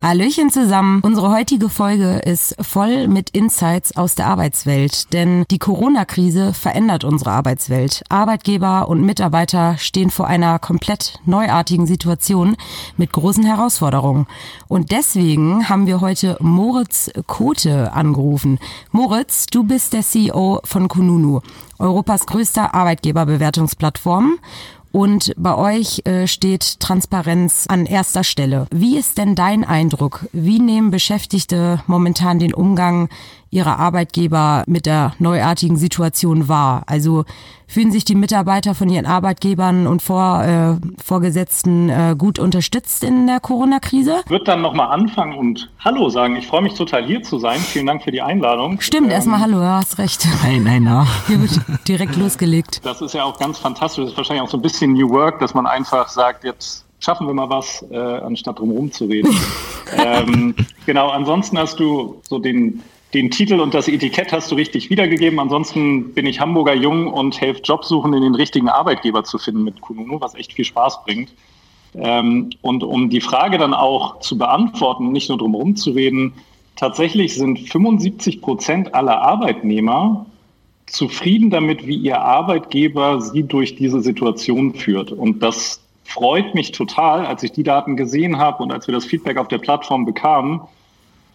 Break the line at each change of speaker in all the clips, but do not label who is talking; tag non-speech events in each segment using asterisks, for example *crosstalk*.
Hallöchen zusammen. Unsere heutige Folge ist voll mit Insights aus der Arbeitswelt, denn die Corona-Krise verändert unsere Arbeitswelt. Arbeitgeber und Mitarbeiter stehen vor einer komplett neuartigen Situation mit großen Herausforderungen. Und deswegen haben wir heute Moritz Kote angerufen. Moritz, du bist der CEO von Kununu, Europas größter Arbeitgeberbewertungsplattform und bei euch äh, steht Transparenz an erster Stelle. Wie ist denn dein Eindruck? Wie nehmen Beschäftigte momentan den Umgang ihrer Arbeitgeber mit der neuartigen Situation wahr? Also fühlen sich die Mitarbeiter von ihren Arbeitgebern und Vor, äh, Vorgesetzten äh, gut unterstützt in der Corona-Krise?
Ich würde dann nochmal anfangen und Hallo sagen. Ich freue mich total hier zu sein. Vielen Dank für die Einladung.
Stimmt, ähm, erstmal Hallo, du hast recht.
Nein, nein, na.
Hier wird direkt losgelegt.
Das ist ja auch ganz fantastisch. Das ist wahrscheinlich auch so ein bisschen New Work, dass man einfach sagt, jetzt schaffen wir mal was, äh, anstatt drum zu reden. *laughs* ähm, genau, ansonsten hast du so den den Titel und das Etikett hast du richtig wiedergegeben. Ansonsten bin ich Hamburger Jung und helfe Jobsuchenden den richtigen Arbeitgeber zu finden mit Kununu, was echt viel Spaß bringt. Ähm, und um die Frage dann auch zu beantworten, nicht nur drum herum zu reden, tatsächlich sind 75 Prozent aller Arbeitnehmer zufrieden damit, wie ihr Arbeitgeber sie durch diese Situation führt. Und das freut mich total, als ich die Daten gesehen habe und als wir das Feedback auf der Plattform bekamen,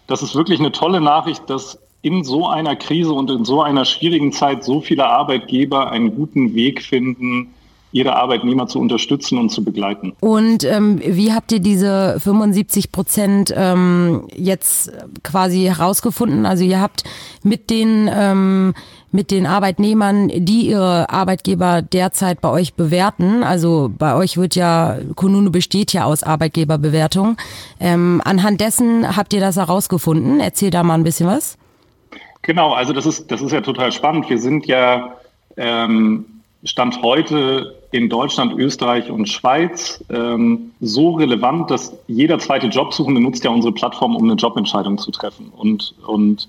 das ist wirklich eine tolle Nachricht, dass in so einer Krise und in so einer schwierigen Zeit so viele Arbeitgeber einen guten Weg finden, ihre Arbeitnehmer zu unterstützen und zu begleiten.
Und ähm, wie habt ihr diese 75 Prozent ähm, jetzt quasi herausgefunden? Also ihr habt mit den ähm, mit den Arbeitnehmern, die ihre Arbeitgeber derzeit bei euch bewerten. Also bei euch wird ja, Kununu besteht ja aus Arbeitgeberbewertung. Ähm, anhand dessen habt ihr das herausgefunden. Erzähl da mal ein bisschen was.
Genau, also das ist, das ist ja total spannend. Wir sind ja ähm, Stand heute in Deutschland, Österreich und Schweiz ähm, so relevant, dass jeder zweite Jobsuchende nutzt ja unsere Plattform, um eine Jobentscheidung zu treffen. Und, und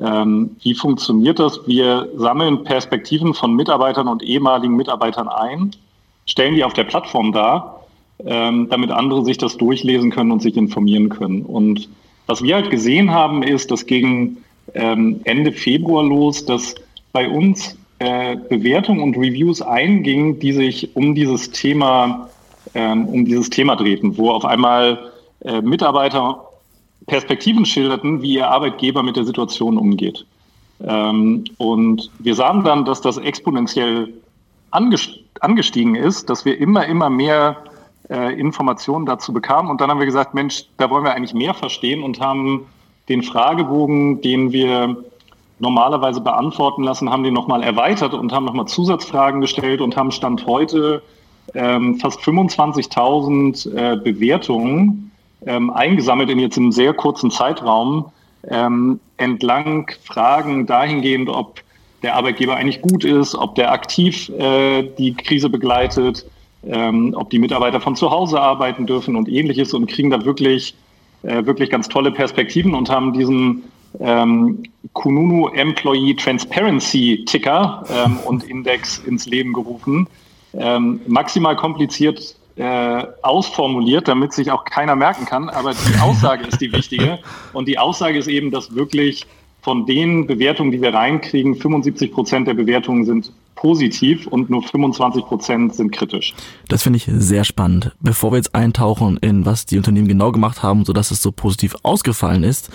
ähm, wie funktioniert das? Wir sammeln Perspektiven von Mitarbeitern und ehemaligen Mitarbeitern ein, stellen die auf der Plattform dar, ähm, damit andere sich das durchlesen können und sich informieren können. Und was wir halt gesehen haben, ist, dass gegen ähm, Ende Februar los, dass bei uns äh, Bewertungen und Reviews eingingen, die sich um dieses Thema, ähm, um dieses Thema drehten, wo auf einmal äh, Mitarbeiter Perspektiven schilderten, wie ihr Arbeitgeber mit der Situation umgeht. Ähm, und wir sahen dann, dass das exponentiell angestiegen ist, dass wir immer, immer mehr äh, Informationen dazu bekamen. Und dann haben wir gesagt, Mensch, da wollen wir eigentlich mehr verstehen und haben den Fragebogen, den wir normalerweise beantworten lassen, haben den nochmal erweitert und haben nochmal Zusatzfragen gestellt und haben Stand heute ähm, fast 25.000 äh, Bewertungen ähm, eingesammelt in jetzt einem sehr kurzen Zeitraum ähm, entlang Fragen dahingehend, ob der Arbeitgeber eigentlich gut ist, ob der aktiv äh, die Krise begleitet, ähm, ob die Mitarbeiter von zu Hause arbeiten dürfen und ähnliches und kriegen da wirklich, äh, wirklich ganz tolle Perspektiven und haben diesen ähm, Kununu Employee Transparency Ticker ähm, *laughs* und Index ins Leben gerufen. Ähm, maximal kompliziert äh, ausformuliert, damit sich auch keiner merken kann. Aber die *laughs* Aussage ist die wichtige. Und die Aussage ist eben, dass wirklich von den Bewertungen, die wir reinkriegen, 75 Prozent der Bewertungen sind positiv und nur 25 Prozent sind kritisch.
Das finde ich sehr spannend. Bevor wir jetzt eintauchen in was die Unternehmen genau gemacht haben, sodass es so positiv ausgefallen ist,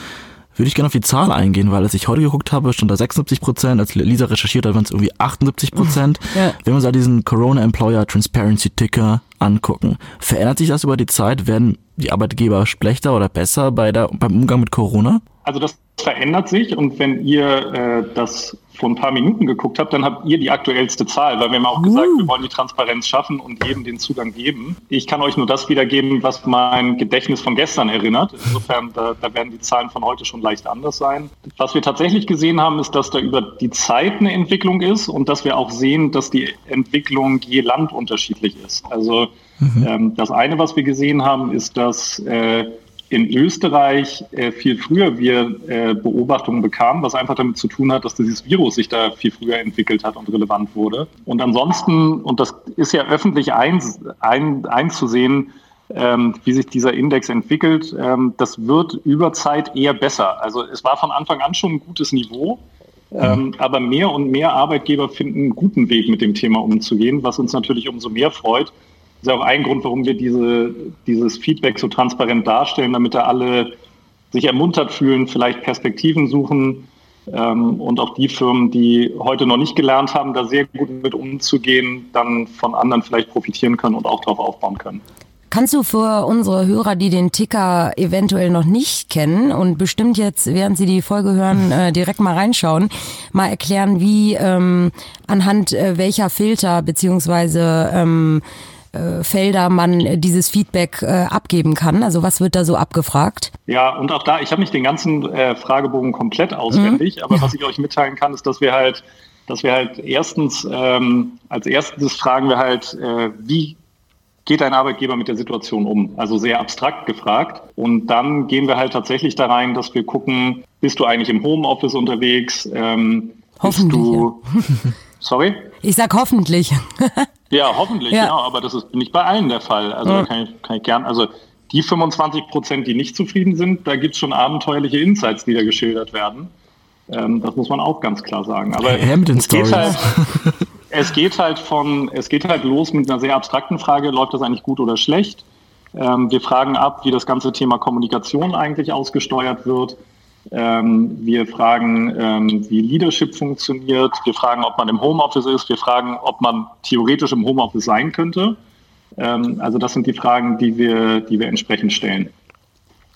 würde ich gerne auf die Zahl eingehen, weil als ich heute geguckt habe, stand da 76 Prozent, als Lisa recherchiert hat, waren es irgendwie 78 Prozent. *laughs* Ja. Wenn wir uns da diesen Corona Employer Transparency Ticker angucken, verändert sich das über die Zeit? Werden die Arbeitgeber schlechter oder besser bei der, beim Umgang mit Corona?
Also das verändert sich und wenn ihr äh, das vor ein paar Minuten geguckt habt, dann habt ihr die aktuellste Zahl, weil wir haben auch gesagt, uh. wir wollen die Transparenz schaffen und jedem den Zugang geben. Ich kann euch nur das wiedergeben, was mein Gedächtnis von gestern erinnert. Insofern, da, da werden die Zahlen von heute schon leicht anders sein. Was wir tatsächlich gesehen haben, ist, dass da über die Zeit eine Entwicklung ist und dass wir auch sehen, dass die Entwicklung je Land unterschiedlich ist. Also mhm. ähm, das eine, was wir gesehen haben, ist, dass äh, in Österreich äh, viel früher wir äh, Beobachtungen bekamen, was einfach damit zu tun hat, dass dieses Virus sich da viel früher entwickelt hat und relevant wurde. Und ansonsten, und das ist ja öffentlich ein, ein, einzusehen, ähm, wie sich dieser Index entwickelt. Ähm, das wird über Zeit eher besser. Also es war von Anfang an schon ein gutes Niveau. Ähm, aber mehr und mehr Arbeitgeber finden einen guten Weg, mit dem Thema umzugehen, was uns natürlich umso mehr freut. Das ist auch ein Grund, warum wir diese, dieses Feedback so transparent darstellen, damit da alle sich ermuntert fühlen, vielleicht Perspektiven suchen ähm, und auch die Firmen, die heute noch nicht gelernt haben, da sehr gut mit umzugehen, dann von anderen vielleicht profitieren können und auch darauf aufbauen können.
Kannst du für unsere Hörer, die den Ticker eventuell noch nicht kennen und bestimmt jetzt, während sie die Folge hören, äh, direkt mal reinschauen, mal erklären, wie ähm, anhand äh, welcher Filter beziehungsweise ähm, äh, Felder man dieses Feedback äh, abgeben kann? Also was wird da so abgefragt?
Ja, und auch da, ich habe nicht den ganzen äh, Fragebogen komplett auswendig, mhm. aber was ich euch mitteilen kann, ist, dass wir halt dass wir halt erstens, ähm, als erstes fragen wir halt, äh, wie geht ein Arbeitgeber mit der Situation um? Also sehr abstrakt gefragt. Und dann gehen wir halt tatsächlich da rein, dass wir gucken, bist du eigentlich im Homeoffice unterwegs?
Ähm, hoffentlich. Du,
ja. sorry?
Ich sag hoffentlich. *laughs*
ja, hoffentlich, ja. genau. Aber das ist nicht bei allen der Fall. Also ja. kann, ich, kann ich gern, also die 25 Prozent, die nicht zufrieden sind, da gibt es schon abenteuerliche Insights, die da geschildert werden. Ähm, das muss man auch ganz klar sagen. Aber
es geht, halt,
es geht halt von, es geht halt los mit einer sehr abstrakten Frage, läuft das eigentlich gut oder schlecht? Ähm, wir fragen ab, wie das ganze Thema Kommunikation eigentlich ausgesteuert wird. Ähm, wir fragen, ähm, wie Leadership funktioniert. Wir fragen, ob man im Homeoffice ist. Wir fragen, ob man theoretisch im Homeoffice sein könnte. Ähm, also das sind die Fragen, die wir, die wir entsprechend stellen.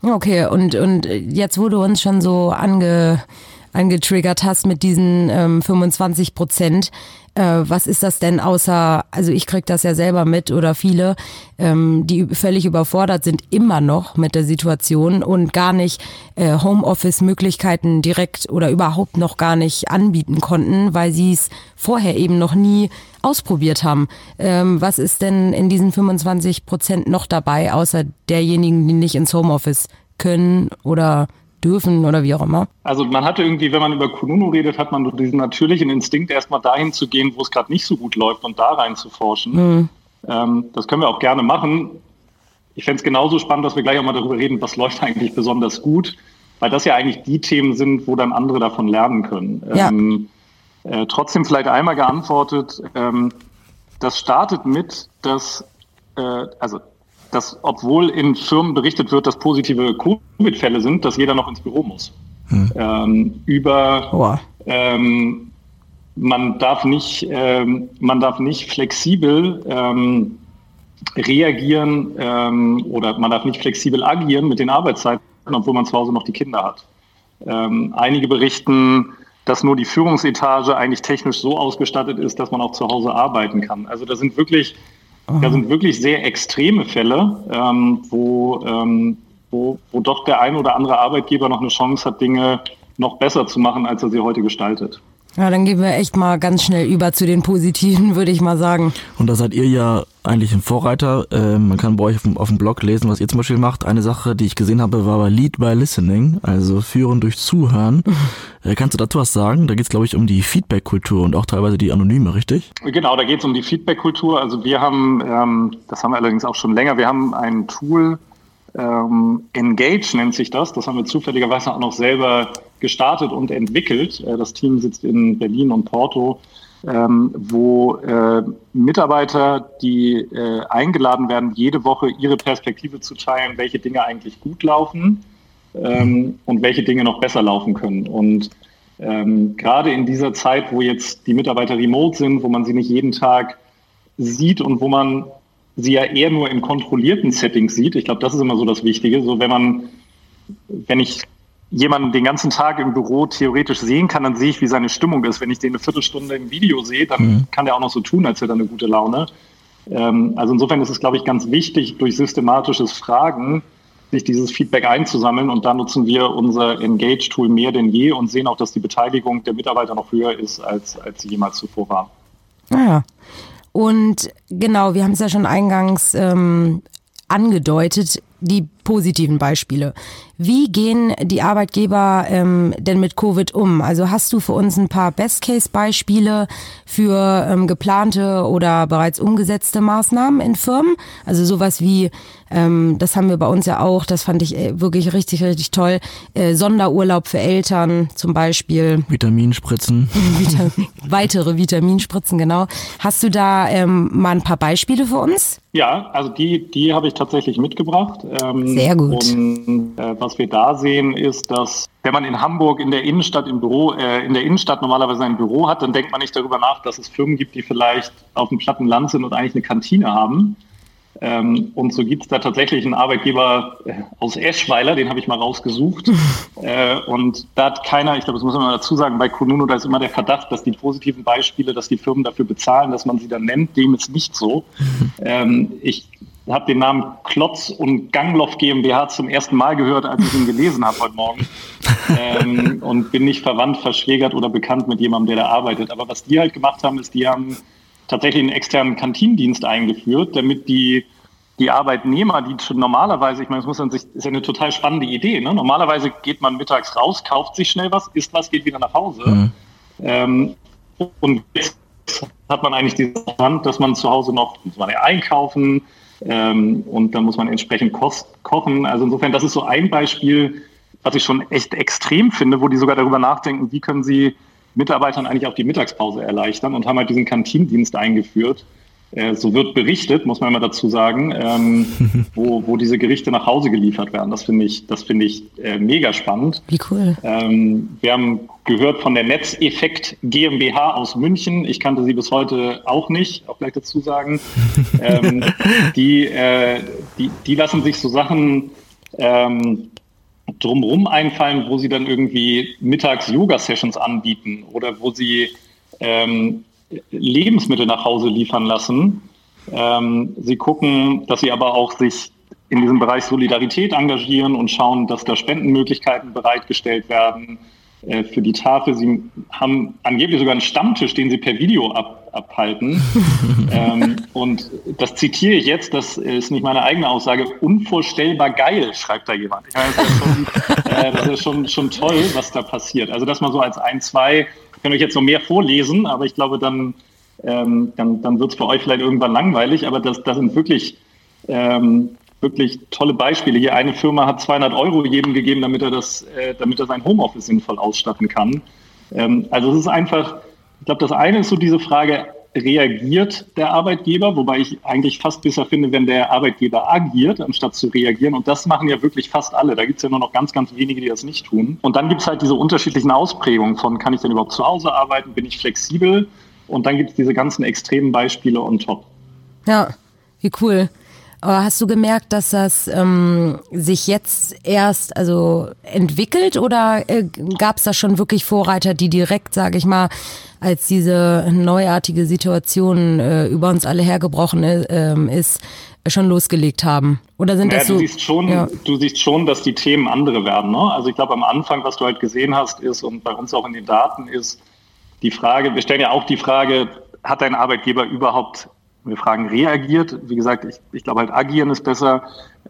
Okay, und, und jetzt wurde uns schon so ange, angetriggert hast mit diesen ähm, 25 Prozent. Äh, was ist das denn außer, also ich krieg das ja selber mit oder viele, ähm, die völlig überfordert sind immer noch mit der Situation und gar nicht äh, Homeoffice-Möglichkeiten direkt oder überhaupt noch gar nicht anbieten konnten, weil sie es vorher eben noch nie ausprobiert haben. Ähm, was ist denn in diesen 25 Prozent noch dabei, außer derjenigen, die nicht ins Homeoffice können oder dürfen oder wie auch immer?
Also man hatte irgendwie, wenn man über Kununu redet, hat man diesen natürlichen Instinkt, erstmal dahin zu gehen, wo es gerade nicht so gut läuft und da rein zu forschen. Mhm. Ähm, das können wir auch gerne machen. Ich fände es genauso spannend, dass wir gleich auch mal darüber reden, was läuft eigentlich besonders gut, weil das ja eigentlich die Themen sind, wo dann andere davon lernen können. Ja. Ähm, äh, trotzdem vielleicht einmal geantwortet, ähm, das startet mit, dass, äh, also dass obwohl in Firmen berichtet wird, dass positive Covid-Fälle sind, dass jeder noch ins Büro muss. Hm. Ähm, über ähm, man darf nicht, ähm, man darf nicht flexibel ähm, reagieren ähm, oder man darf nicht flexibel agieren mit den Arbeitszeiten, obwohl man zu Hause noch die Kinder hat. Ähm, einige berichten, dass nur die Führungsetage eigentlich technisch so ausgestattet ist, dass man auch zu Hause arbeiten kann. Also da sind wirklich da sind wirklich sehr extreme Fälle, ähm, wo, ähm, wo, wo doch der ein oder andere Arbeitgeber noch eine Chance hat, Dinge noch besser zu machen, als er sie heute gestaltet.
Ja, dann gehen wir echt mal ganz schnell über zu den Positiven, würde ich mal sagen.
Und da seid ihr ja eigentlich ein Vorreiter. Äh, man kann bei euch auf dem, auf dem, Blog lesen, was ihr zum Beispiel macht. Eine Sache, die ich gesehen habe, war bei Lead by Listening, also Führen durch Zuhören. *laughs* äh, kannst du dazu was sagen? Da geht es, glaube ich, um die Feedback-Kultur und auch teilweise die Anonyme, richtig?
Genau, da geht es um die Feedback-Kultur. Also wir haben, ähm, das haben wir allerdings auch schon länger, wir haben ein Tool, ähm, Engage nennt sich das. Das haben wir zufälligerweise auch noch selber gestartet und entwickelt. Äh, das Team sitzt in Berlin und Porto, ähm, wo äh, Mitarbeiter, die äh, eingeladen werden, jede Woche ihre Perspektive zu teilen, welche Dinge eigentlich gut laufen ähm, und welche Dinge noch besser laufen können. Und ähm, gerade in dieser Zeit, wo jetzt die Mitarbeiter remote sind, wo man sie nicht jeden Tag sieht und wo man sie ja eher nur in kontrollierten Settings sieht. Ich glaube, das ist immer so das Wichtige. So, wenn man, wenn ich jemanden den ganzen Tag im Büro theoretisch sehen kann, dann sehe ich, wie seine Stimmung ist. Wenn ich den eine Viertelstunde im Video sehe, dann mhm. kann der auch noch so tun, als hätte er eine gute Laune. Ähm, also insofern ist es, glaube ich, ganz wichtig, durch systematisches Fragen sich dieses Feedback einzusammeln. Und da nutzen wir unser Engage-Tool mehr denn je und sehen auch, dass die Beteiligung der Mitarbeiter noch höher ist, als, als sie jemals zuvor war.
Naja. Ah und genau, wir haben es ja schon eingangs ähm, angedeutet, die positiven Beispiele. Wie gehen die Arbeitgeber ähm, denn mit Covid um? Also hast du für uns ein paar Best-Case-Beispiele für ähm, geplante oder bereits umgesetzte Maßnahmen in Firmen? Also sowas wie ähm, das haben wir bei uns ja auch, das fand ich äh, wirklich richtig, richtig toll. Äh, Sonderurlaub für Eltern zum Beispiel.
Vitaminspritzen. *laughs*
Vita weitere Vitaminspritzen, genau. Hast du da ähm, mal ein paar Beispiele für uns?
Ja, also die, die habe ich tatsächlich mitgebracht.
Ähm, Sehr gut.
Und äh, was wir da sehen, ist, dass wenn man in Hamburg in der Innenstadt im Büro, äh, in der Innenstadt normalerweise ein Büro hat, dann denkt man nicht darüber nach, dass es Firmen gibt, die vielleicht auf dem platten Land sind und eigentlich eine Kantine haben. Ähm, und so gibt es da tatsächlich einen Arbeitgeber äh, aus Eschweiler, den habe ich mal rausgesucht. *laughs* äh, und da hat keiner, ich glaube, das muss man mal dazu sagen, bei Konuno, da ist immer der Verdacht, dass die positiven Beispiele, dass die Firmen dafür bezahlen, dass man sie dann nennt, dem ist nicht so. *laughs* Ähm, ich habe den Namen Klotz und Gangloff GmbH zum ersten Mal gehört, als ich ihn gelesen habe heute Morgen. *laughs* Ähm, und bin nicht verwandt, verschwägert oder bekannt mit jemandem, der da arbeitet. Aber was die halt gemacht haben, ist, die haben tatsächlich einen externen Kantinendienst eingeführt, damit die, die Arbeitnehmer, die schon normalerweise, ich meine, das muss man sich, ist ja eine total spannende Idee. Ne? Normalerweise geht man mittags raus, kauft sich schnell was, isst was, geht wieder nach Hause. Mhm. Ähm, und jetzt hat man eigentlich die Hand, dass man zu Hause noch, muss man ja einkaufen ähm, und dann muss man entsprechend kochen. Also insofern, das ist so ein Beispiel, was ich schon echt extrem finde, wo die sogar darüber nachdenken, wie können sie Mitarbeitern eigentlich auch die Mittagspause erleichtern und haben halt diesen Kantinendienst eingeführt. Äh, so wird berichtet, muss man immer dazu sagen, ähm, *laughs* wo, wo diese Gerichte nach Hause geliefert werden. Das finde ich, das finde ich äh, mega spannend.
Wie cool.
Ähm, wir haben gehört von der Netzeffekt GmbH aus München. Ich kannte sie bis heute auch nicht, auch gleich dazu sagen. *laughs* ähm, die, äh, die, die lassen sich so Sachen ähm, drumherum einfallen, wo sie dann irgendwie mittags Yoga-Sessions anbieten oder wo sie ähm, Lebensmittel nach Hause liefern lassen. Ähm, sie gucken, dass sie aber auch sich in diesem Bereich Solidarität engagieren und schauen, dass da Spendenmöglichkeiten bereitgestellt werden äh, für die Tafel. Sie haben angeblich sogar einen Stammtisch, den sie per Video ab, abhalten. *laughs* ähm, und das zitiere ich jetzt, das ist nicht meine eigene Aussage, unvorstellbar geil, schreibt da jemand. Ich meine, das ist, schon, *laughs* äh, das ist schon, schon toll, was da passiert. Also das mal so als ein, zwei, kann euch jetzt noch mehr vorlesen, aber ich glaube, dann, ähm, dann, dann wird es für euch vielleicht irgendwann langweilig, aber das, das sind wirklich ähm, wirklich tolle Beispiele. Hier eine Firma hat 200 Euro jedem gegeben, damit er das, äh, damit er sein Homeoffice sinnvoll ausstatten kann. Ähm, also es ist einfach, ich glaube, das eine ist so diese Frage, reagiert der Arbeitgeber, wobei ich eigentlich fast besser finde, wenn der Arbeitgeber agiert, anstatt zu reagieren. Und das machen ja wirklich fast alle. Da gibt es ja nur noch ganz, ganz wenige, die das nicht tun. Und dann gibt es halt diese unterschiedlichen Ausprägungen von, kann ich denn überhaupt zu Hause arbeiten, bin ich flexibel? Und dann gibt es diese ganzen extremen Beispiele on top.
Ja, wie cool. Aber hast du gemerkt, dass das ähm, sich jetzt erst also entwickelt oder äh, gab es da schon wirklich Vorreiter, die direkt, sage ich mal, als diese neuartige Situation äh, über uns alle hergebrochen äh, ist, schon losgelegt haben? Oder sind
naja,
das so?
Du siehst schon, ja. du siehst schon, dass die Themen andere werden. Ne? Also ich glaube, am Anfang, was du halt gesehen hast, ist und bei uns auch in den Daten ist die Frage. Wir stellen ja auch die Frage: Hat dein Arbeitgeber überhaupt wir fragen reagiert. Wie gesagt, ich, ich glaube halt agieren ist besser.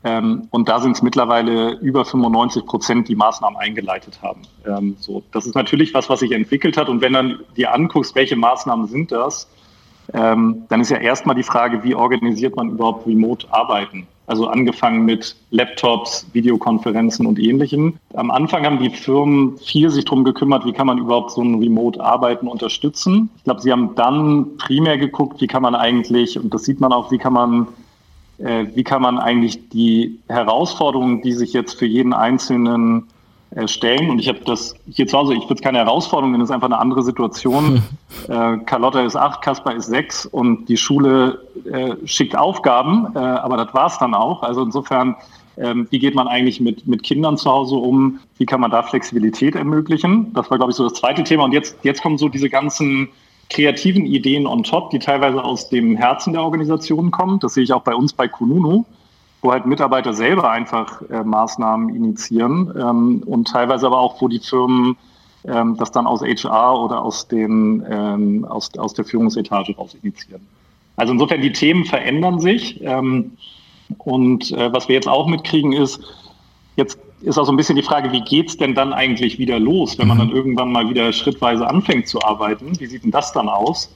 Ähm, und da sind es mittlerweile über 95 Prozent, die Maßnahmen eingeleitet haben. Ähm, so, das ist natürlich was, was sich entwickelt hat. Und wenn dann dir anguckst, welche Maßnahmen sind das, ähm, dann ist ja erstmal die Frage, wie organisiert man überhaupt Remote-Arbeiten? Also angefangen mit Laptops, Videokonferenzen und ähnlichem. Am Anfang haben die Firmen viel sich darum gekümmert, wie kann man überhaupt so ein Remote-Arbeiten unterstützen. Ich glaube, sie haben dann primär geguckt, wie kann man eigentlich, und das sieht man auch, wie kann man äh, wie kann man eigentlich die Herausforderungen, die sich jetzt für jeden Einzelnen stellen. Und ich habe das hier zu Hause, ich würde es keine Herausforderung nennen, es ist einfach eine andere Situation. äh, Carlotta ist acht, Kaspar ist sechs und die Schule äh, schickt Aufgaben, äh, aber das war es dann auch. Also insofern, ähm, wie geht man eigentlich mit, mit Kindern zu Hause um? Wie kann man da Flexibilität ermöglichen? Das war, glaube ich, so das zweite Thema. Und jetzt, jetzt kommen so diese ganzen kreativen Ideen on top, die teilweise aus dem Herzen der Organisation kommen. Das sehe ich auch bei uns bei Kununu wo halt Mitarbeiter selber einfach äh, Maßnahmen initiieren ähm, und teilweise aber auch, wo die Firmen ähm, das dann aus HR oder aus, den, ähm, aus, aus der Führungsetage raus initiieren. Also insofern, die Themen verändern sich. Ähm, und äh, was wir jetzt auch mitkriegen ist, jetzt ist auch so ein bisschen die Frage, wie geht's denn dann eigentlich wieder los, wenn man dann irgendwann mal wieder schrittweise anfängt zu arbeiten? Wie sieht denn das dann aus?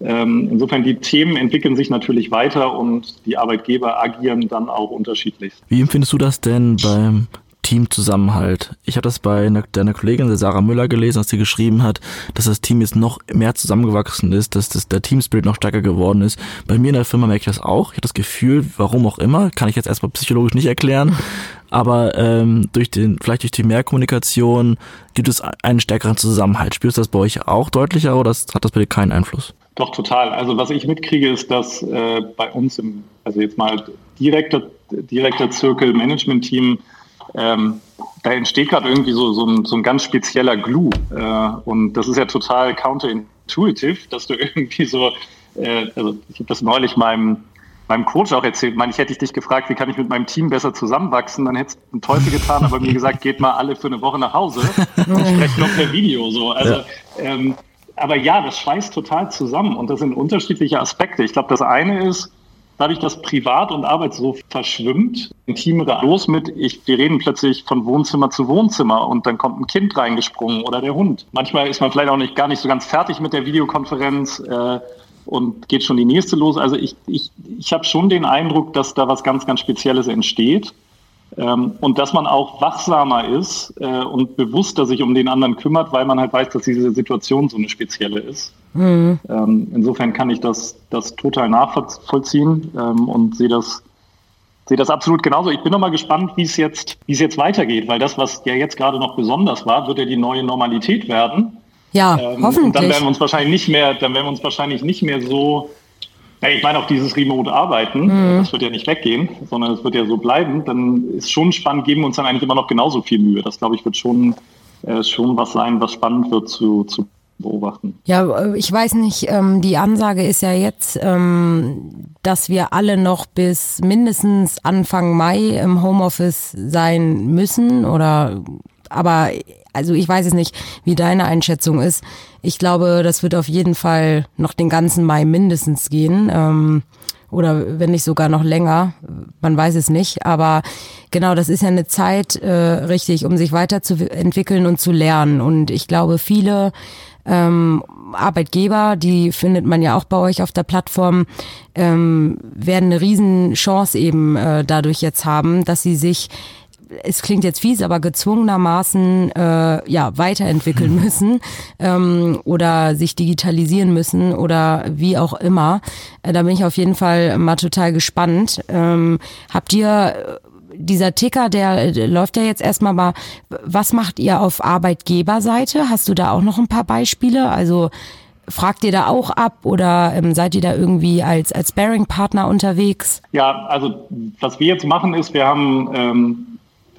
Ähm, insofern, die Themen entwickeln sich natürlich weiter und die Arbeitgeber agieren dann auch unterschiedlich.
Wie empfindest du das denn beim Teamzusammenhalt. Ich habe das bei einer, deiner Kollegin, Sarah Müller, gelesen, als sie geschrieben hat, dass das Team jetzt noch mehr zusammengewachsen ist, dass das, der Teamspirit noch stärker geworden ist. Bei mir in der Firma merke ich das auch. Ich habe das Gefühl, warum auch immer, kann ich jetzt erstmal psychologisch nicht erklären, aber ähm, durch den, vielleicht durch die Mehrkommunikation gibt es einen stärkeren Zusammenhalt. Spürst du das bei euch auch deutlicher oder hat das bei dir keinen Einfluss?
Doch, total. Also was ich mitkriege, ist, dass äh, bei uns im, also jetzt mal direkter, direkter Zirkel Management Team ähm, da entsteht gerade irgendwie so, so, ein, so ein ganz spezieller Glue. Äh, und das ist ja total counterintuitive, dass du *laughs* irgendwie so, äh, also ich habe das neulich meinem, meinem Coach auch erzählt. Meine, ich hätte dich gefragt, wie kann ich mit meinem Team besser zusammenwachsen, dann hättest du einen Teufel getan, aber mir gesagt, geht mal alle für eine Woche nach Hause und sprecht noch per Video. So. Also, ähm, aber ja, das schweißt total zusammen und das sind unterschiedliche Aspekte. Ich glaube, das eine ist, dadurch, dass Privat und Arbeit so verschwimmt, Team los mit, ich, wir reden plötzlich von Wohnzimmer zu Wohnzimmer und dann kommt ein Kind reingesprungen oder der Hund. Manchmal ist man vielleicht auch nicht gar nicht so ganz fertig mit der Videokonferenz äh, und geht schon die nächste los. Also ich, ich, ich habe schon den Eindruck, dass da was ganz, ganz Spezielles entsteht. Ähm, und dass man auch wachsamer ist äh, und bewusster sich um den anderen kümmert, weil man halt weiß, dass diese Situation so eine spezielle ist. Mhm. Ähm, insofern kann ich das, das total nachvollziehen ähm, und sehe das, sehe das absolut genauso. Ich bin noch mal gespannt, wie es jetzt, wie es jetzt weitergeht, weil das, was ja jetzt gerade noch besonders war, wird ja die neue Normalität werden.
Ja, ähm, hoffentlich. Und
dann werden wir uns wahrscheinlich nicht mehr, dann werden wir uns wahrscheinlich nicht mehr so ja, ich meine auch dieses Remote-Arbeiten, mhm. das wird ja nicht weggehen, sondern es wird ja so bleiben. Dann ist schon spannend, geben wir uns dann eigentlich immer noch genauso viel Mühe. Das, glaube ich, wird schon, äh, schon was sein, was spannend wird zu, zu beobachten.
Ja, äh, ich weiß nicht, ähm, die Ansage ist ja jetzt, ähm, dass wir alle noch bis mindestens Anfang Mai im Homeoffice sein müssen oder aber also ich weiß es nicht, wie deine Einschätzung ist. Ich glaube, das wird auf jeden Fall noch den ganzen Mai mindestens gehen. Ähm, oder wenn nicht sogar noch länger. Man weiß es nicht. Aber genau, das ist ja eine Zeit, äh, richtig, um sich weiterzuentwickeln und zu lernen. Und ich glaube, viele ähm, Arbeitgeber, die findet man ja auch bei euch auf der Plattform, ähm, werden eine Riesenchance eben äh, dadurch jetzt haben, dass sie sich es klingt jetzt fies, aber gezwungenermaßen äh, ja weiterentwickeln müssen ähm, oder sich digitalisieren müssen oder wie auch immer. Äh, da bin ich auf jeden Fall mal total gespannt. Ähm, habt ihr äh, dieser Ticker, der, der läuft ja jetzt erstmal mal. Was macht ihr auf Arbeitgeberseite? Hast du da auch noch ein paar Beispiele? Also Fragt ihr da auch ab oder ähm, seid ihr da irgendwie als, als Bearing-Partner unterwegs?
Ja, also was wir jetzt machen ist, wir haben ähm,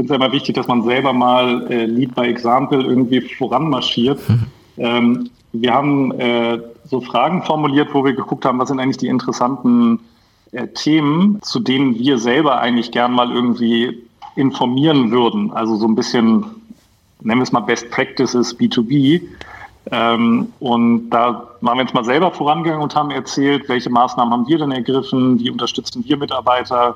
finde es ja immer wichtig, dass man selber mal äh, Lead by Example irgendwie voranmarschiert. Mhm. Ähm, wir haben äh, so Fragen formuliert, wo wir geguckt haben, was sind eigentlich die interessanten äh, Themen, zu denen wir selber eigentlich gern mal irgendwie informieren würden. Also so ein bisschen, nennen wir es mal Best Practices B2B. Ähm, und da waren wir jetzt mal selber vorangegangen und haben erzählt, welche Maßnahmen haben wir denn ergriffen, wie unterstützen wir Mitarbeiter,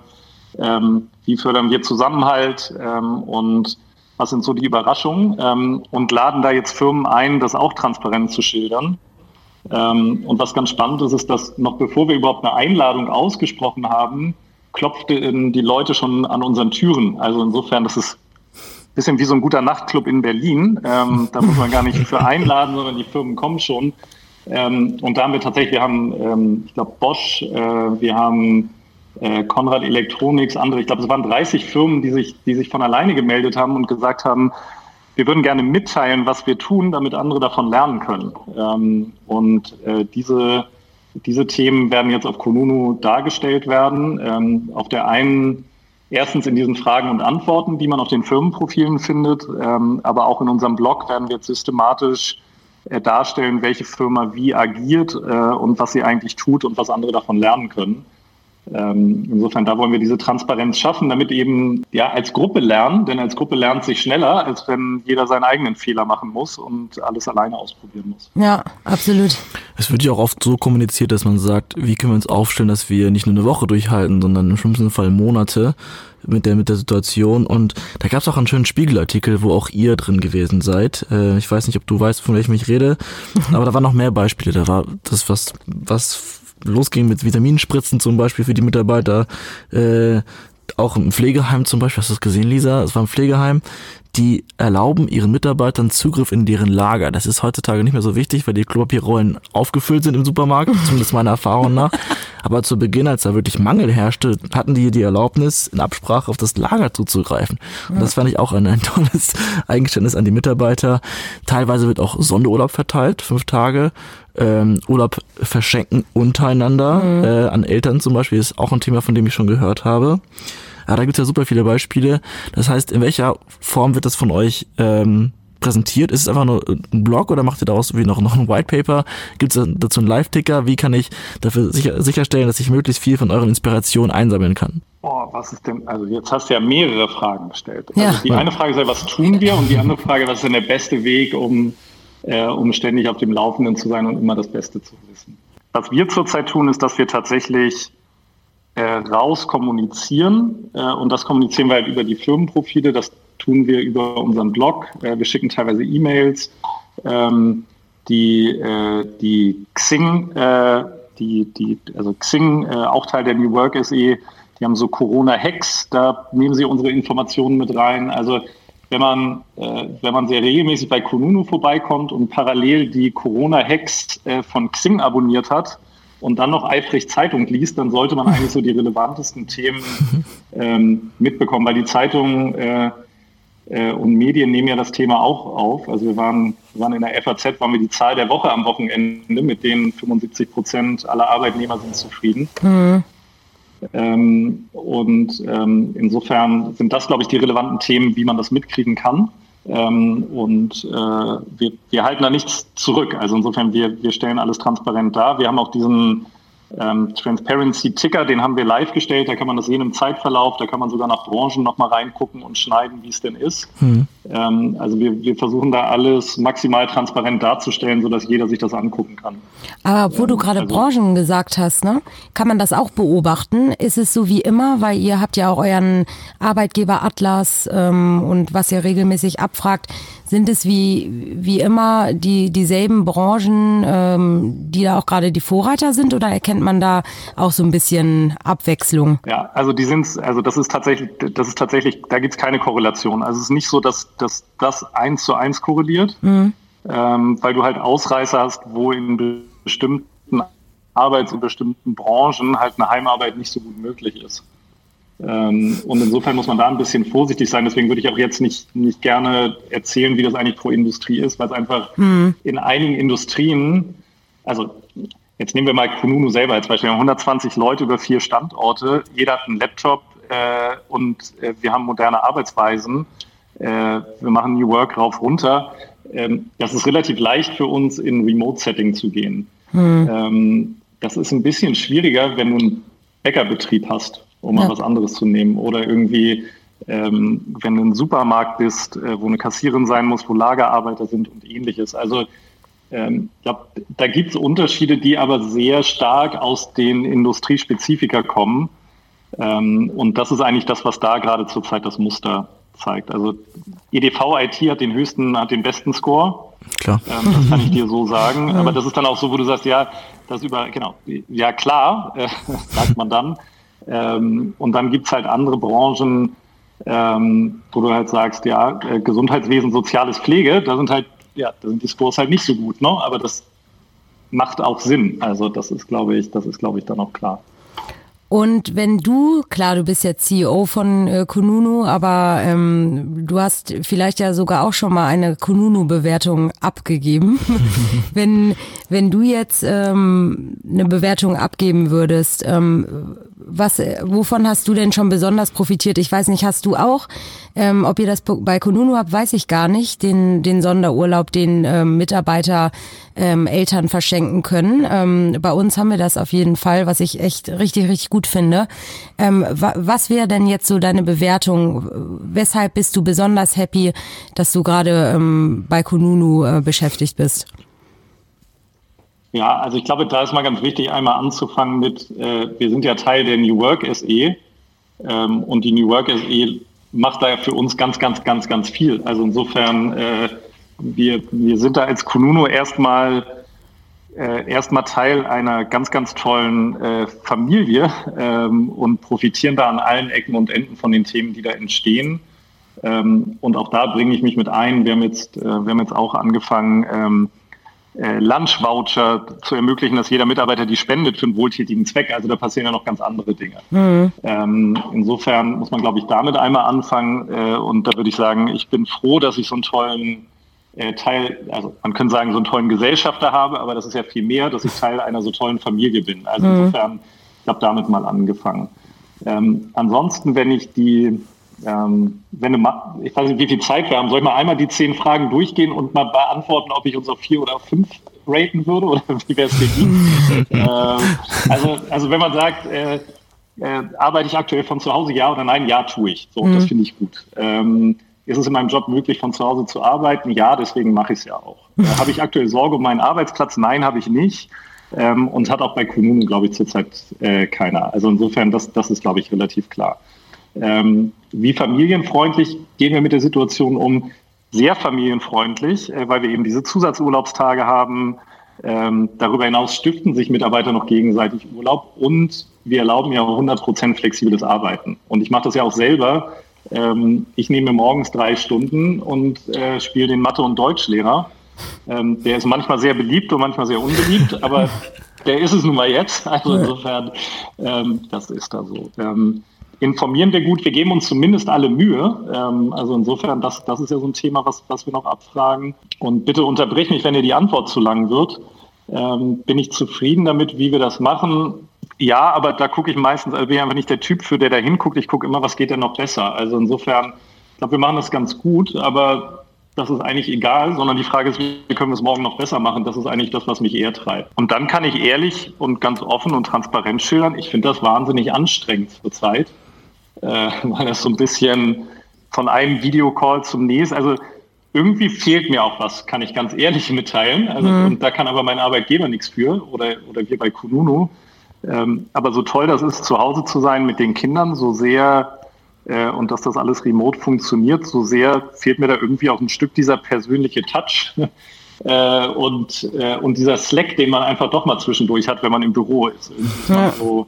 ähm, wie fördern wir Zusammenhalt ähm, und was sind so die Überraschungen ähm, und laden da jetzt Firmen ein, das auch transparent zu schildern. Ähm, und was ganz spannend ist, ist, dass noch bevor wir überhaupt eine Einladung ausgesprochen haben, klopften die Leute schon an unseren Türen. Also insofern, das ist bisschen wie so ein guter Nachtclub in Berlin. Ähm, da muss man gar nicht für einladen, sondern die Firmen kommen schon. Ähm, und da haben wir tatsächlich, wir haben, ähm, ich glaube, Bosch, äh, wir haben äh, Konrad Electronics, andere, ich glaube, es waren 30 Firmen, die sich, die sich von alleine gemeldet haben und gesagt haben, wir würden gerne mitteilen, was wir tun, damit andere davon lernen können. Ähm, und äh, diese, diese Themen werden jetzt auf Konunu dargestellt werden. Ähm, auf der einen, erstens in diesen Fragen und Antworten, die man auf den Firmenprofilen findet, ähm, aber auch in unserem Blog werden wir jetzt systematisch äh, darstellen, welche Firma wie agiert äh, und was sie eigentlich tut und was andere davon lernen können. Ähm, insofern, da wollen wir diese Transparenz schaffen, damit eben ja als Gruppe lernen, denn als Gruppe lernt sich schneller, als wenn jeder seinen eigenen Fehler machen muss und alles alleine ausprobieren muss.
Ja, absolut.
Es wird ja auch oft so kommuniziert, dass man sagt, wie können wir uns aufstellen, dass wir nicht nur eine Woche durchhalten, sondern im schlimmsten Fall Monate mit der mit der Situation und da gab es auch einen schönen Spiegelartikel, wo auch ihr drin gewesen seid. Äh, ich weiß nicht, ob du weißt, von welchem ich rede, *laughs* aber da waren noch mehr Beispiele. Da war das was was losging mit Vitaminspritzen zum Beispiel für die Mitarbeiter, äh, auch im Pflegeheim zum Beispiel, hast du das gesehen, Lisa? Es war ein Pflegeheim, die erlauben ihren Mitarbeitern Zugriff in deren Lager. Das ist heutzutage nicht mehr so wichtig, weil die Klopapierrollen aufgefüllt sind im Supermarkt, zumindest meiner Erfahrung nach. Aber zu Beginn, als da wirklich Mangel herrschte, hatten die die Erlaubnis, in Absprache auf das Lager zuzugreifen. Und das fand ich auch ein, ein tolles Eingeständnis an die Mitarbeiter. Teilweise wird auch Sonderurlaub verteilt, fünf Tage. Ähm, Urlaub verschenken untereinander, mhm. äh, an Eltern zum Beispiel, ist auch ein Thema, von dem ich schon gehört habe. Ja, da gibt's ja super viele Beispiele. Das heißt, in welcher Form wird das von euch ähm, präsentiert? Ist es einfach nur ein Blog oder macht ihr daraus wie noch, noch ein White Paper? Gibt es dazu einen Live-Ticker? Wie kann ich dafür sicher, sicherstellen, dass ich möglichst viel von euren Inspirationen einsammeln kann?
Oh, was ist denn, also jetzt hast du ja mehrere Fragen gestellt. Ja. Also die eine Frage ist ja, was tun wir? Und die andere Frage, was ist denn der beste Weg, um, äh, um ständig auf dem Laufenden zu sein und immer das Beste zu wissen? Was wir zurzeit tun, ist, dass wir tatsächlich äh, raus kommunizieren. Äh, und das kommunizieren wir halt über die Firmenprofile. Das tun wir über unseren Blog. Äh, wir schicken teilweise E-Mails. Ähm, die, äh, die Xing, äh, die, die, also Xing, äh, auch Teil der New Work SE, die haben so Corona-Hacks, da nehmen sie unsere Informationen mit rein. Also wenn man, äh, wenn man sehr regelmäßig bei Kununu vorbeikommt und parallel die Corona-Hacks äh, von Xing abonniert hat, und dann noch eifrig Zeitung liest, dann sollte man eigentlich so die relevantesten *laughs* Themen ähm, mitbekommen, weil die Zeitungen äh, äh, und Medien nehmen ja das Thema auch auf. Also wir waren, waren in der FAZ, waren wir die Zahl der Woche am Wochenende, mit denen 75 Prozent aller Arbeitnehmer sind zufrieden. Mhm. Ähm, und ähm, insofern sind das, glaube ich, die relevanten Themen, wie man das mitkriegen kann. Ähm, und äh, wir, wir halten da nichts zurück. Also insofern, wir, wir stellen alles transparent dar. Wir haben auch diesen ähm, Transparency-Ticker, den haben wir live gestellt, da kann man das sehen im Zeitverlauf, da kann man sogar nach Branchen nochmal reingucken und schneiden, wie es denn ist. Mhm. Ähm, also wir, wir versuchen da alles maximal transparent darzustellen, sodass jeder sich das angucken kann.
Aber wo ähm, du gerade also, Branchen gesagt hast, ne, kann man das auch beobachten? Ist es so wie immer, weil ihr habt ja auch euren Arbeitgeberatlas ähm, und was ihr regelmäßig abfragt, sind es wie, wie immer die, dieselben Branchen, ähm, die da auch gerade die Vorreiter sind oder erkennt man da auch so ein bisschen Abwechslung?
Ja, also die sind also das ist tatsächlich, das ist tatsächlich, da gibt es keine Korrelation. Also es ist nicht so, dass, dass das eins zu eins korreliert, mhm. ähm, weil du halt Ausreißer hast, wo in bestimmten Arbeits- und bestimmten Branchen halt eine Heimarbeit nicht so gut möglich ist. Ähm, und insofern muss man da ein bisschen vorsichtig sein. Deswegen würde ich auch jetzt nicht, nicht gerne erzählen, wie das eigentlich pro Industrie ist, weil es einfach mhm. in einigen Industrien, also jetzt nehmen wir mal Kununu selber als Beispiel, wir haben 120 Leute über vier Standorte, jeder hat einen Laptop äh, und äh, wir haben moderne Arbeitsweisen, äh, wir machen New Work rauf runter. Ähm, das ist relativ leicht für uns, in Remote-Setting zu gehen. Mhm. Ähm, das ist ein bisschen schwieriger, wenn du einen Bäckerbetrieb hast um mal was anderes zu nehmen. Oder irgendwie, ähm, wenn du ein Supermarkt bist, äh, wo eine Kassierin sein muss, wo Lagerarbeiter sind und ähnliches. Also ähm, glaub, da gibt es Unterschiede, die aber sehr stark aus den Industriespezifika kommen. Ähm, und das ist eigentlich das, was da gerade zurzeit das Muster zeigt. Also EDV IT hat den höchsten, hat den besten Score. Klar. Ähm, das kann ich dir so *laughs* sagen. Aber das ist dann auch so, wo du sagst, ja, das über, genau, ja klar, äh, *laughs* sagt man dann. Ähm, und dann gibt's halt andere Branchen, ähm, wo du halt sagst, ja, äh, Gesundheitswesen, soziales Pflege, da sind halt, ja, da sind die Scores halt nicht so gut, ne? Aber das macht auch Sinn. Also das ist, glaube ich, das ist, glaube ich, dann auch klar.
Und wenn du, klar, du bist jetzt CEO von äh, Kununu, aber ähm, du hast vielleicht ja sogar auch schon mal eine Kununu-Bewertung abgegeben. *laughs* wenn, wenn du jetzt ähm, eine Bewertung abgeben würdest, ähm, was, wovon hast du denn schon besonders profitiert? Ich weiß nicht, hast du auch, ähm, ob ihr das bei Kununu habt, weiß ich gar nicht, den, den Sonderurlaub, den ähm, Mitarbeiter ähm, Eltern verschenken können. Ähm, bei uns haben wir das auf jeden Fall, was ich echt richtig, richtig gut finde. Ähm, was wäre denn jetzt so deine Bewertung? Weshalb bist du besonders happy, dass du gerade ähm, bei Kununu äh, beschäftigt bist?
Ja, also ich glaube, da ist mal ganz wichtig, einmal anzufangen mit, äh, wir sind ja Teil der New Work SE ähm, und die New Work SE macht da ja für uns ganz, ganz, ganz, ganz viel. Also insofern, äh, wir, wir sind da als Kununu erstmal äh, erstmal Teil einer ganz, ganz tollen äh, Familie ähm, und profitieren da an allen Ecken und Enden von den Themen, die da entstehen. Ähm, und auch da bringe ich mich mit ein. Wir haben jetzt, äh, wir haben jetzt auch angefangen, ähm, äh, Lunch-Voucher zu ermöglichen, dass jeder Mitarbeiter die spendet für einen wohltätigen Zweck. Also da passieren ja noch ganz andere Dinge. Mhm. Ähm, insofern muss man, glaube ich, damit einmal anfangen. Äh, und da würde ich sagen, ich bin froh, dass ich so einen tollen äh, Teil, also man könnte sagen, so einen tollen Gesellschafter habe, aber das ist ja viel mehr, dass ich *laughs* Teil einer so tollen Familie bin. Also mhm. insofern, ich habe damit mal angefangen. Ähm, ansonsten, wenn ich die ähm, wenn du mal, ich weiß nicht, wie viel Zeit wir haben, soll ich mal einmal die zehn Fragen durchgehen und mal beantworten, ob ich uns auf vier oder fünf raten würde oder *laughs* wie wäre es für die? *laughs* äh, also, also wenn man sagt, äh, äh, arbeite ich aktuell von zu Hause, ja oder nein? Ja, tue ich. So, mhm. das finde ich gut. Ähm, ist es in meinem Job möglich, von zu Hause zu arbeiten? Ja, deswegen mache ich es ja auch. Äh, habe ich aktuell Sorge um meinen Arbeitsplatz? Nein, habe ich nicht. Ähm, und hat auch bei Kommunen, glaube ich, zurzeit äh, keiner. Also insofern, das, das ist, glaube ich, relativ klar. Ähm, wie familienfreundlich gehen wir mit der Situation um? Sehr familienfreundlich, äh, weil wir eben diese Zusatzurlaubstage haben. Ähm, darüber hinaus stiften sich Mitarbeiter noch gegenseitig Urlaub und wir erlauben ja 100% flexibles Arbeiten. Und ich mache das ja auch selber. Ähm, ich nehme morgens drei Stunden und äh, spiele den Mathe- und Deutschlehrer. Ähm, der ist manchmal sehr beliebt und manchmal sehr unbeliebt, *laughs* aber der ist es nun mal jetzt. Also insofern, ähm, das ist da so. Ähm, informieren wir gut, wir geben uns zumindest alle Mühe. Ähm, also insofern, das, das ist ja so ein Thema, was, was wir noch abfragen. Und bitte unterbrich mich, wenn dir die Antwort zu lang wird. Ähm, bin ich zufrieden damit, wie wir das machen? Ja, aber da gucke ich meistens, also bin ich einfach nicht der Typ, für der da hinguckt. Ich gucke immer, was geht denn noch besser. Also insofern, ich glaube, wir machen das ganz gut, aber das ist eigentlich egal, sondern die Frage ist, wie können wir es morgen noch besser machen? Das ist eigentlich das, was mich eher treibt. Und dann kann ich ehrlich und ganz offen und transparent schildern, ich finde das wahnsinnig anstrengend zurzeit äh, *laughs* weil das so ein bisschen von einem Videocall zum nächsten, also irgendwie fehlt mir auch was, kann ich ganz ehrlich *laughs* mitteilen. Also, mhm. Und da kann aber mein Arbeitgeber nichts für oder, oder wir bei Kununu. Ähm, aber so toll das ist, zu Hause zu sein mit den Kindern, so sehr äh, und dass das alles remote funktioniert, so sehr fehlt mir da irgendwie auch ein Stück dieser persönliche Touch. *laughs* äh, und, äh, und dieser Slack, den man einfach doch mal zwischendurch hat, wenn man im Büro ist. Ja. So,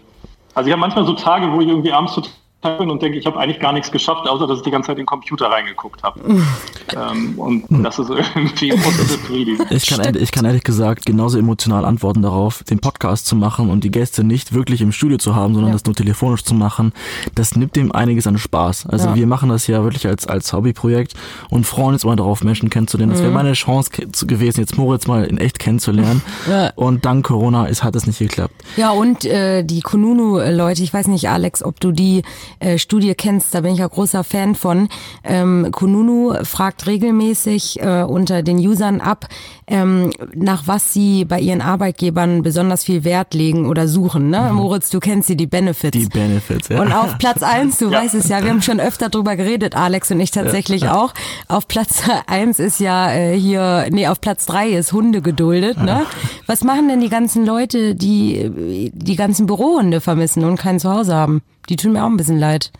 also ich habe manchmal so Tage, wo ich irgendwie abends total und denke, ich habe eigentlich gar nichts geschafft, außer dass ich die ganze Zeit in den Computer reingeguckt habe. *laughs* ähm, und das ist irgendwie. *laughs*
Ich kann, ich kann ehrlich gesagt genauso emotional antworten darauf, den Podcast zu machen und die Gäste nicht wirklich im Studio zu haben, sondern ja. das nur telefonisch zu machen. Das nimmt dem einiges an Spaß. Also ja. wir machen das ja wirklich als, als Hobbyprojekt und freuen uns immer darauf, Menschen kennenzulernen. Das wäre mhm. meine Chance gewesen, jetzt Moritz mal in echt kennenzulernen. *laughs* Ja. Und dank Corona ist, hat es nicht geklappt.
Ja, und äh, die Kununu-Leute, ich weiß nicht, Alex, ob du die äh, Studie kennst, da bin ich ja großer Fan von. Ähm, Kununu fragt regelmäßig äh, unter den Usern ab, ähm, nach was sie bei ihren Arbeitgebern besonders viel Wert legen oder suchen. Ne? Mhm. Moritz, du kennst sie, die Benefits.
Die Benefits, ja.
Und auf Platz eins, du *laughs* ja. weißt es ja, wir haben schon öfter drüber geredet, Alex und ich tatsächlich ja. auch. Auf Platz *laughs* eins ist ja äh, hier, nee, auf Platz drei ist Hunde geduldet. Ne? Was machen denn die ganzen Leute, die die ganzen Bürohunde vermissen und kein Zuhause haben? Die tun mir auch ein bisschen leid.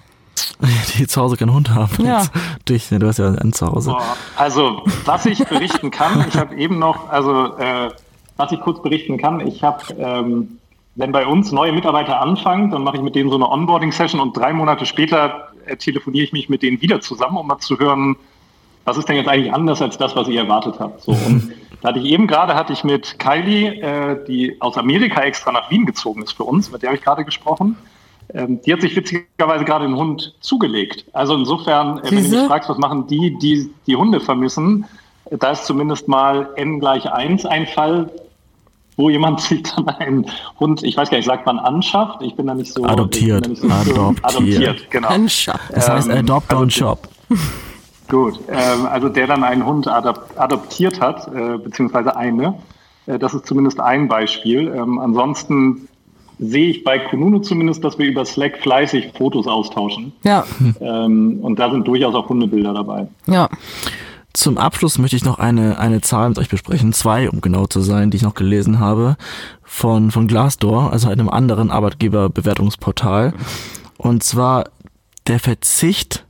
*laughs*
Die zu Hause keinen Hund haben. Ja. *laughs* Dich, ne, du hast ja einen zu Hause.
Also, was ich berichten kann, ich habe eben noch, also, äh, was ich kurz berichten kann, ich habe, ähm, wenn bei uns neue Mitarbeiter anfangen, dann mache ich mit denen so eine Onboarding-Session und drei Monate später äh, telefoniere ich mich mit denen wieder zusammen, um mal zu hören, was ist denn jetzt eigentlich anders als das, was ihr erwartet habt. So, und *laughs* da hatte ich eben gerade, hatte ich mit Kylie, äh, die aus Amerika extra nach Wien gezogen ist für uns, mit der habe ich gerade gesprochen. Ähm, die hat sich witzigerweise gerade einen Hund zugelegt. Also insofern, äh, wenn du mich fragst, was machen die, die die Hunde vermissen, da ist zumindest mal n gleich 1 ein Fall, wo jemand *laughs* sich dann einen Hund, ich weiß gar nicht, sagt man anschafft? Ich bin da nicht so...
Adoptiert.
Nicht so adoptiert. adoptiert, genau.
Anschafft. Das heißt ähm, Adopt also, Shop. *laughs*
Gut, ähm, also der dann einen Hund adop adoptiert hat, äh, beziehungsweise eine. Äh, das ist zumindest ein Beispiel. Ähm, ansonsten sehe ich bei Kununu zumindest, dass wir über Slack fleißig Fotos austauschen.
Ja.
Ähm, und da sind durchaus auch Hundebilder dabei.
Ja.
Zum Abschluss möchte ich noch eine, eine Zahl mit euch besprechen, zwei, um genau zu sein, die ich noch gelesen habe, von, von Glassdoor, also einem anderen Arbeitgeberbewertungsportal. Und zwar der Verzicht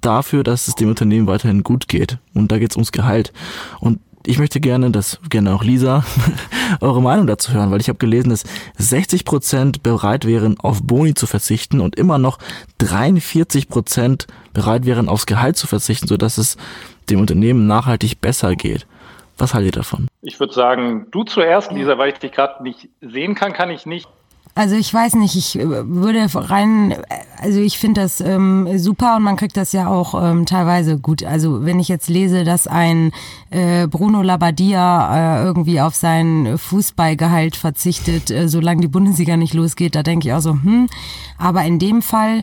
dafür, dass es dem Unternehmen weiterhin gut geht. Und da geht es ums Gehalt. Und ich möchte gerne, dass gerne auch Lisa *laughs* eure Meinung dazu hören, weil ich habe gelesen, dass 60 Prozent bereit wären, auf Boni zu verzichten und immer noch 43 Prozent bereit wären, aufs Gehalt zu verzichten, sodass es dem Unternehmen nachhaltig besser geht. Was haltet ihr davon?
Ich würde sagen, du zuerst, Lisa, weil ich dich gerade nicht sehen kann, kann ich nicht
also ich weiß nicht, ich äh, würde rein, also ich finde das ähm, super und man kriegt das ja auch ähm, teilweise gut. Also wenn ich jetzt lese, dass ein äh, Bruno Labbadia äh, irgendwie auf sein Fußballgehalt verzichtet, äh, solange die Bundesliga nicht losgeht, da denke ich auch so, hm. Aber in dem Fall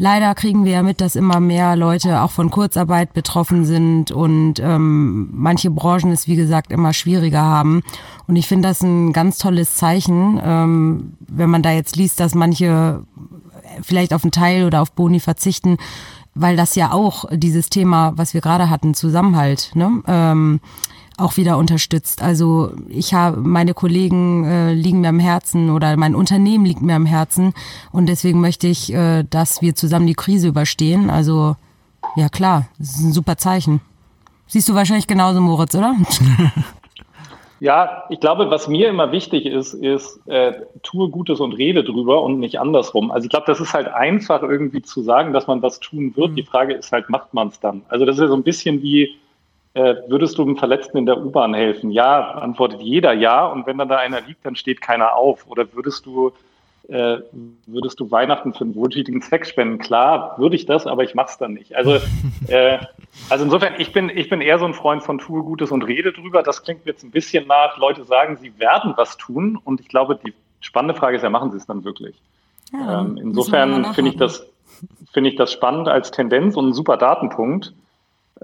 Leider kriegen wir ja mit, dass immer mehr Leute auch von Kurzarbeit betroffen sind und ähm, manche Branchen es, wie gesagt, immer schwieriger haben. Und ich finde das ein ganz tolles Zeichen, ähm, wenn man da jetzt liest, dass manche vielleicht auf einen Teil oder auf Boni verzichten, weil das ja auch dieses Thema, was wir gerade hatten, Zusammenhalt, ne? Ähm, auch wieder unterstützt. Also ich habe meine Kollegen äh, liegen mir am Herzen oder mein Unternehmen liegt mir am Herzen und deswegen möchte ich, äh, dass wir zusammen die Krise überstehen. Also ja klar, das ist ein super Zeichen. Siehst du wahrscheinlich genauso, Moritz, oder? *laughs*
Ja, ich glaube, was mir immer wichtig ist, ist, äh, tue Gutes und rede drüber und nicht andersrum. Also ich glaube, das ist halt einfach irgendwie zu sagen, dass man was tun wird. Mhm. Die Frage ist halt, macht man es dann? Also das ist ja so ein bisschen wie, würdest du einem Verletzten in der U-Bahn helfen? Ja, antwortet jeder ja. Und wenn dann da einer liegt, dann steht keiner auf. Oder würdest du, äh, würdest du Weihnachten für einen wohltätigen Zweck spenden? Klar, würde ich das, aber ich mache es dann nicht. Also, *laughs* äh, also insofern, ich bin, ich bin eher so ein Freund von tue Gutes und rede drüber. Das klingt mir jetzt ein bisschen nach, Leute sagen, sie werden was tun. Und ich glaube, die spannende Frage ist ja, machen sie es dann wirklich? Ja, ähm, insofern finde ich das, finde ich das spannend als Tendenz und ein super Datenpunkt.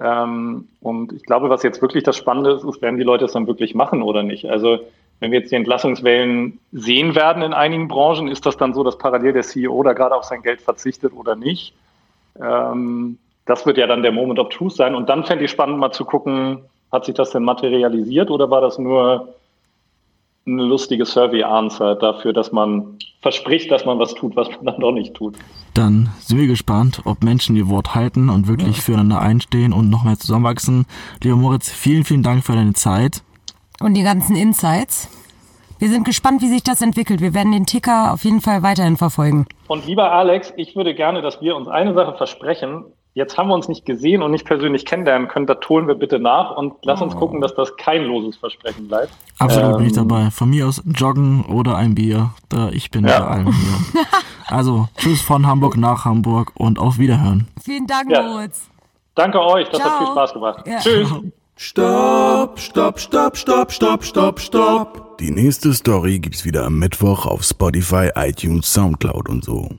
Ähm, und ich glaube, was jetzt wirklich das Spannende ist, ist, werden die Leute es dann wirklich machen oder nicht. Also wenn wir jetzt die Entlassungswellen sehen werden in einigen Branchen, ist das dann so, dass parallel der CEO da gerade auf sein Geld verzichtet oder nicht. Ähm, das wird ja dann der Moment of Truth sein. Und dann fände ich spannend mal zu gucken, hat sich das denn materialisiert oder war das nur eine lustige Survey-Answer dafür, dass man verspricht, dass man was tut, was man dann doch nicht tut.
Dann sind wir gespannt, ob Menschen ihr Wort halten und wirklich ja. füreinander einstehen und noch mehr zusammenwachsen. Lieber Moritz, vielen, vielen Dank für deine Zeit.
Und die ganzen Insights. Wir sind gespannt, wie sich das entwickelt. Wir werden den Ticker auf jeden Fall weiterhin verfolgen.
Und lieber Alex, ich würde gerne, dass wir uns eine Sache versprechen. Jetzt haben wir uns nicht gesehen und nicht persönlich kennenlernen können. Da holen wir bitte nach und lass uns oh. gucken, dass das kein loses Versprechen bleibt.
Absolut ähm, bin ich ähm, dabei. Von mir aus joggen oder ein Bier. Da ich bin ja. bei allem hier. *laughs* Also, tschüss von Hamburg nach Hamburg und auf Wiederhören.
Vielen Dank, ja. Moritz.
Danke euch, das Ciao. hat viel Spaß gemacht. Ja. Tschüss.
Stopp, stopp, stopp, stopp, stopp, stopp, stopp. Die nächste Story gibt's wieder am Mittwoch auf Spotify, iTunes, Soundcloud und so.